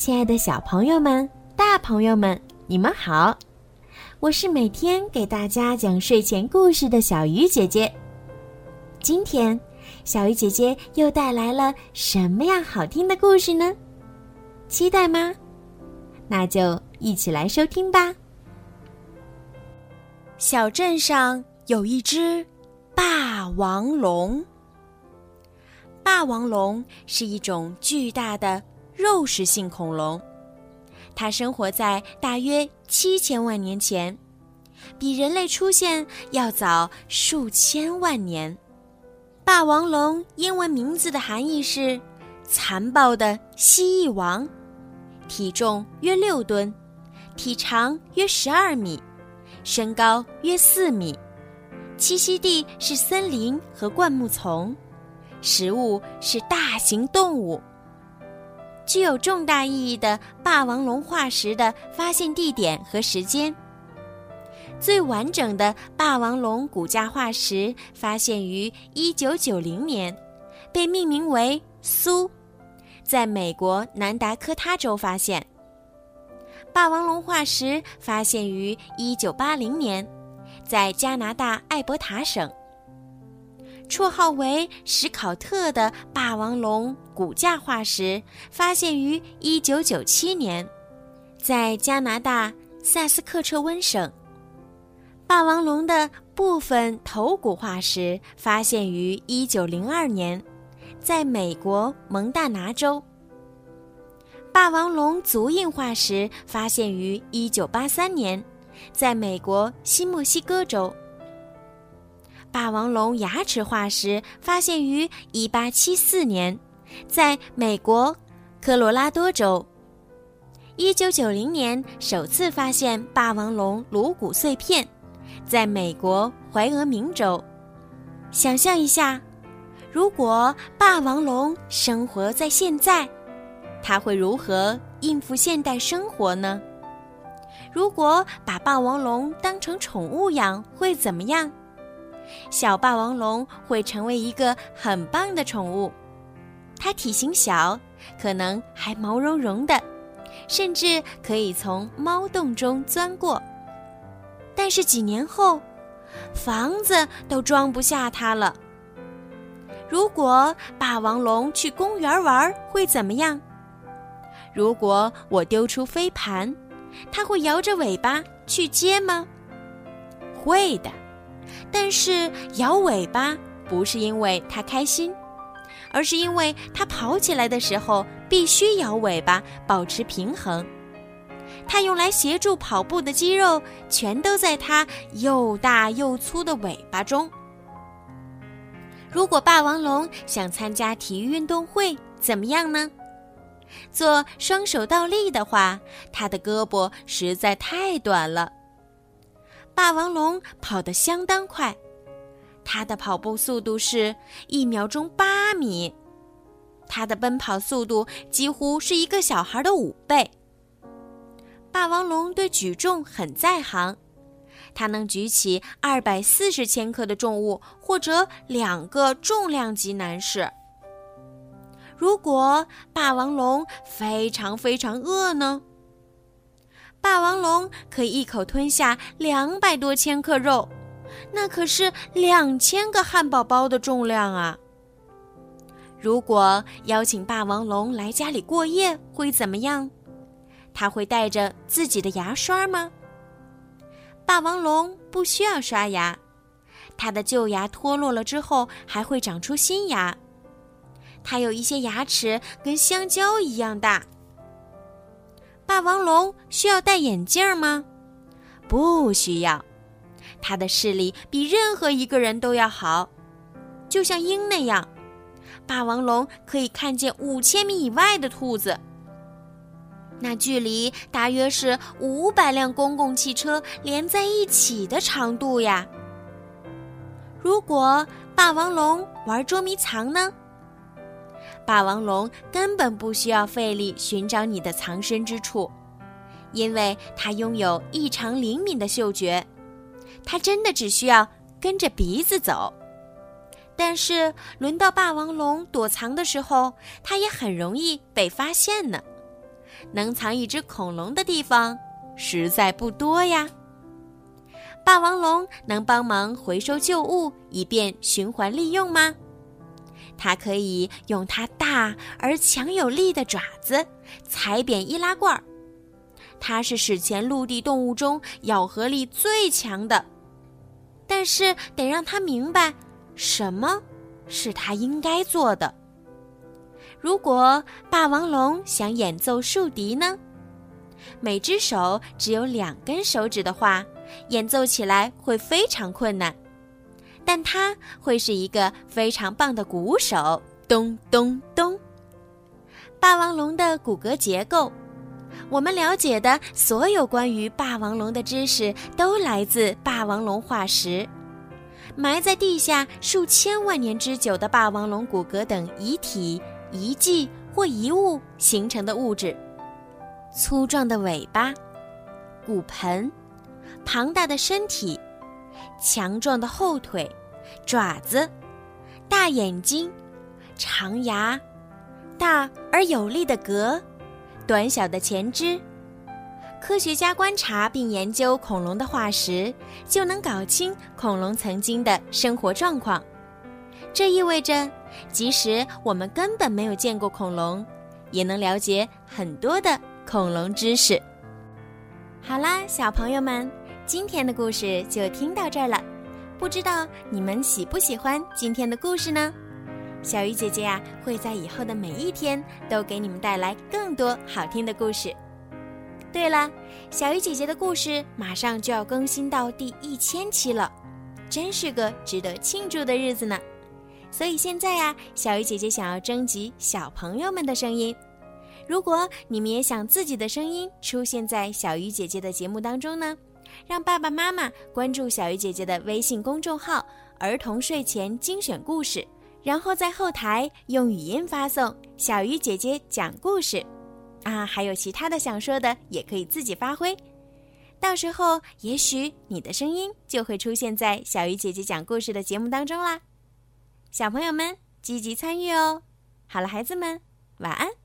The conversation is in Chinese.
亲爱的小朋友们、大朋友们，你们好！我是每天给大家讲睡前故事的小鱼姐姐。今天，小鱼姐姐又带来了什么样好听的故事呢？期待吗？那就一起来收听吧。小镇上有一只霸王龙。霸王龙是一种巨大的肉食性恐龙，它生活在大约七千万年前，比人类出现要早数千万年。霸王龙英文名字的含义是“残暴的蜥蜴王”，体重约六吨，体长约十二米，身高约四米，栖息地是森林和灌木丛。食物是大型动物。具有重大意义的霸王龙化石的发现地点和时间。最完整的霸王龙骨架化石发现于1990年，被命名为苏，在美国南达科他州发现。霸王龙化石发现于1980年，在加拿大艾伯塔省。绰号为史考特的霸王龙骨架化石发现于1997年，在加拿大萨斯克彻温省。霸王龙的部分头骨化石发现于1902年，在美国蒙大拿州。霸王龙足印化石发现于1983年，在美国新墨西哥州。霸王龙牙齿化石发现于1874年，在美国科罗拉多州。1990年首次发现霸王龙颅骨碎片，在美国怀俄明州。想象一下，如果霸王龙生活在现在，它会如何应付现代生活呢？如果把霸王龙当成宠物养，会怎么样？小霸王龙会成为一个很棒的宠物，它体型小，可能还毛茸茸的，甚至可以从猫洞中钻过。但是几年后，房子都装不下它了。如果霸王龙去公园玩，会怎么样？如果我丢出飞盘，它会摇着尾巴去接吗？会的。但是摇尾巴不是因为它开心，而是因为它跑起来的时候必须摇尾巴保持平衡。它用来协助跑步的肌肉全都在它又大又粗的尾巴中。如果霸王龙想参加体育运动会，怎么样呢？做双手倒立的话，它的胳膊实在太短了。霸王龙跑得相当快，它的跑步速度是一秒钟八米，它的奔跑速度几乎是一个小孩的五倍。霸王龙对举重很在行，它能举起二百四十千克的重物或者两个重量级男士。如果霸王龙非常非常饿呢？霸王龙可以一口吞下两百多千克肉，那可是两千个汉堡包的重量啊！如果邀请霸王龙来家里过夜，会怎么样？他会带着自己的牙刷吗？霸王龙不需要刷牙，它的旧牙脱落了之后还会长出新牙。它有一些牙齿跟香蕉一样大。霸王龙需要戴眼镜吗？不需要，它的视力比任何一个人都要好，就像鹰那样。霸王龙可以看见五千米以外的兔子，那距离大约是五百辆公共汽车连在一起的长度呀。如果霸王龙玩捉迷藏呢？霸王龙根本不需要费力寻找你的藏身之处，因为它拥有异常灵敏的嗅觉，它真的只需要跟着鼻子走。但是轮到霸王龙躲藏的时候，它也很容易被发现呢。能藏一只恐龙的地方实在不多呀。霸王龙能帮忙回收旧物，以便循环利用吗？它可以用它大而强有力的爪子踩扁易拉罐儿。它是史前陆地动物中咬合力最强的，但是得让它明白，什么是它应该做的。如果霸王龙想演奏竖笛呢？每只手只有两根手指的话，演奏起来会非常困难。但它会是一个非常棒的鼓手。咚咚咚！霸王龙的骨骼结构，我们了解的所有关于霸王龙的知识都来自霸王龙化石。埋在地下数千万年之久的霸王龙骨骼等遗体、遗迹或遗物形成的物质。粗壮的尾巴，骨盆，庞大的身体，强壮的后腿，爪子，大眼睛，长牙，大而有力的膈，短小的前肢。科学家观察并研究恐龙的化石，就能搞清恐龙曾经的生活状况。这意味着，即使我们根本没有见过恐龙，也能了解很多的。恐龙知识，好啦，小朋友们，今天的故事就听到这儿了。不知道你们喜不喜欢今天的故事呢？小鱼姐姐呀，会在以后的每一天都给你们带来更多好听的故事。对了，小鱼姐姐的故事马上就要更新到第一千期了，真是个值得庆祝的日子呢。所以现在呀，小鱼姐姐想要征集小朋友们的声音。如果你们也想自己的声音出现在小鱼姐姐的节目当中呢，让爸爸妈妈关注小鱼姐姐的微信公众号“儿童睡前精选故事”，然后在后台用语音发送“小鱼姐姐讲故事”，啊，还有其他的想说的也可以自己发挥，到时候也许你的声音就会出现在小鱼姐姐讲故事的节目当中啦。小朋友们积极参与哦！好了，孩子们，晚安。